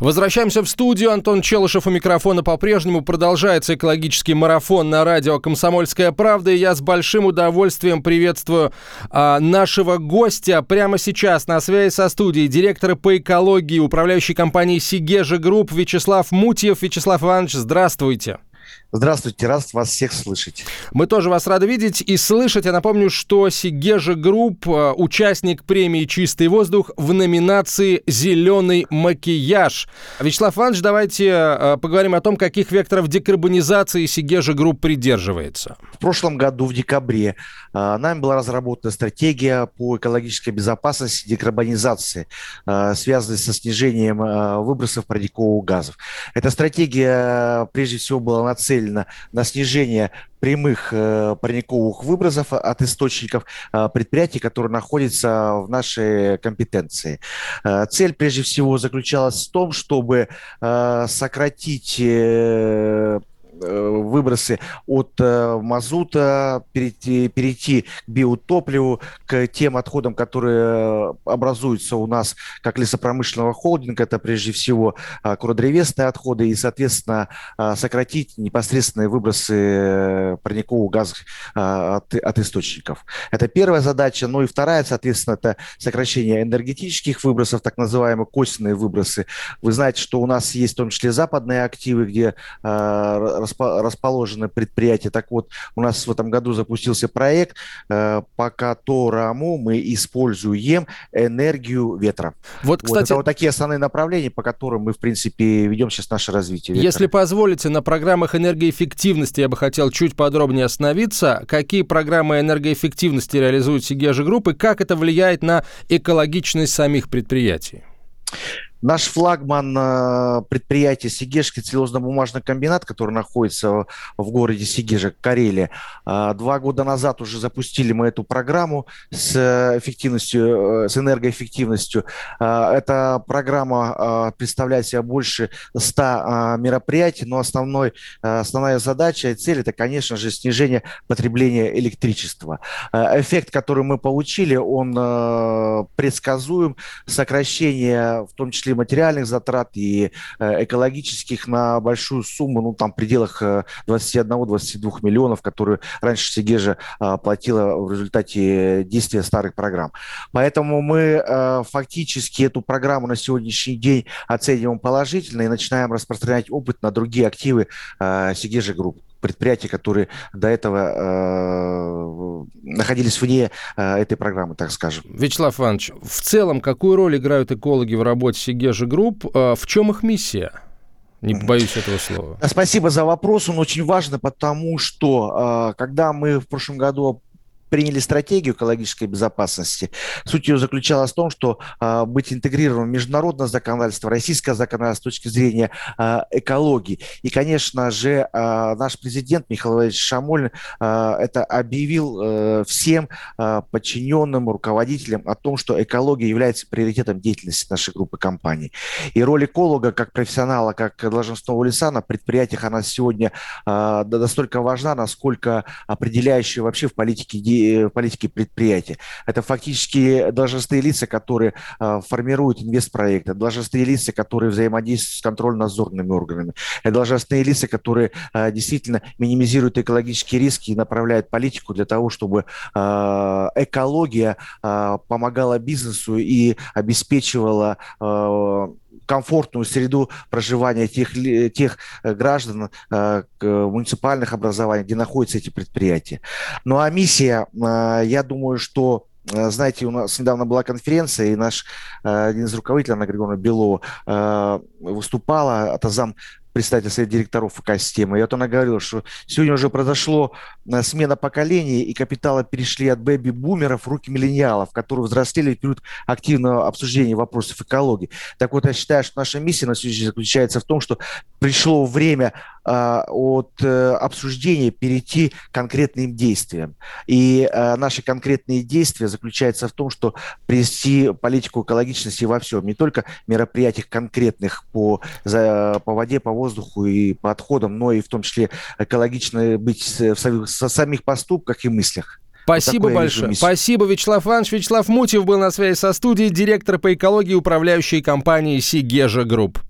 Возвращаемся в студию. Антон Челышев у микрофона по-прежнему. Продолжается экологический марафон на радио «Комсомольская правда». И я с большим удовольствием приветствую а, нашего гостя прямо сейчас на связи со студией. Директора по экологии управляющей компании «Segezha Group» Вячеслав Мутьев. Вячеслав Иванович, здравствуйте. Здравствуйте, рад вас всех слышать. Мы тоже вас рады видеть и слышать. Я напомню, что Segezha Group э, – участник премии «Чистый воздух» в номинации «Зеленый макияж». Вячеслав Иванович, давайте э, поговорим о том, каких векторов декарбонизации Segezha Group придерживается. В прошлом году, в декабре, э, нами была разработана стратегия по экологической безопасности и декарбонизации, связанная со снижением выбросов парниковых газов. Эта стратегия, прежде всего, была нацелена на снижение прямых э, парниковых выбросов от источников э, предприятий, которые находятся в нашей компетенции. Э, цель прежде всего заключалась в том, чтобы э, сократить э, Э, выбросы от э, мазута, перейти, перейти к биотопливу, к тем отходам, которые образуются у нас как лесопромышленного холдинга, это прежде всего э, куродревесные отходы, и, соответственно, сократить непосредственные выбросы парниковых газов от, от источников. Это первая задача. Ну и вторая, соответственно, это сокращение энергетических выбросов, так называемые косвенные выбросы. Вы знаете, что у нас есть в том числе западные активы, где расположены предприятия. Так вот, у нас в этом году запустился проект, э, по которому мы используем энергию ветра. Вот, кстати... Вот это вот такие основные направления, по которым мы, в принципе, ведем сейчас наше развитие. Ветра. Если позволите, на программах энергоэффективности я бы хотел чуть подробнее остановиться. Какие программы энергоэффективности реализуют Сигежи группы, как это влияет на экологичность самих предприятий? Наш флагман э, предприятие Сигежский целлюлозно-бумажный комбинат, который находится в городе Сигежа, Карелия, э, два года назад уже запустили мы эту программу с эффективностью, э, с энергоэффективностью. Эта программа представляет себя больше 100 мероприятий, но основной, основная задача и цель – это, конечно же, снижение потребления электричества. Эффект, который мы получили, он предсказуем, сокращение, в том числе числе материальных затрат и э, экологических на большую сумму, ну, там, в пределах 21-22 э, миллионов, которые раньше Segezha э, платила в результате действия старых программ. Поэтому мы фактически эту программу на сегодняшний день оцениваем положительно и начинаем распространять опыт на другие активы Segezha Group предприятий, которые до этого э, находились вне э, этой программы, так скажем. Вячеслав Иванович, в целом какую роль играют экологи в работе Segezha Group? Э, в чем их миссия? Не боюсь этого слова. Спасибо за вопрос. Он очень важен, потому что э, когда мы в прошлом году приняли стратегию экологической безопасности. Суть ее заключалась в том, что э, быть интегрированным в международное законодательство, российское законодательство с точки зрения э, экологии. И, конечно же, э, наш президент Михаил Владимирович Шамолин э, это объявил э, всем э, подчиненным руководителям о том, что экология является приоритетом деятельности нашей группы компаний. И роль эколога как профессионала, как должностного лица на предприятиях, она сегодня э, настолько важна, насколько определяющая вообще в политике политики предприятия. Это фактически должностные лица, которые э, формируют инвестпроекты, должностные лица, которые взаимодействуют с контрольно-надзорными органами, это должностные лица, которые э, действительно минимизируют экологические риски и направляют политику для того, чтобы э, экология э, помогала бизнесу и обеспечивала э, комфортную среду проживания тех, тех э, граждан э, муниципальных образований, где находятся эти предприятия. Ну а миссия, э, я думаю, что знаете, у нас недавно была конференция, и наш один из руководителей, Анна Григорьевна Белова, выступала, это зам председатель совета директоров ФК-системы. И вот она говорила, что сегодня уже произошло э, смена поколений, и капиталы перешли от бэби-бумеров в руки миллениалов, которые взрослели в период активного обсуждения вопросов экологии. Так вот, я считаю, что наша миссия на сегодня заключается в том, что пришло время от э, обсуждения перейти к конкретным действиям. И э, наши конкретные действия заключаются в том, что привести политику экологичности во всем, не только мероприятиях конкретных по, за, по воде, по воздуху и по отходам, но и в том числе экологично быть в самих, в самих поступках и мыслях. Спасибо вот большое. Спасибо, Вячеслав Иванович. Вячеслав Мутьев был на связи со студией, директор по экологии управляющей компании «Segezha Group».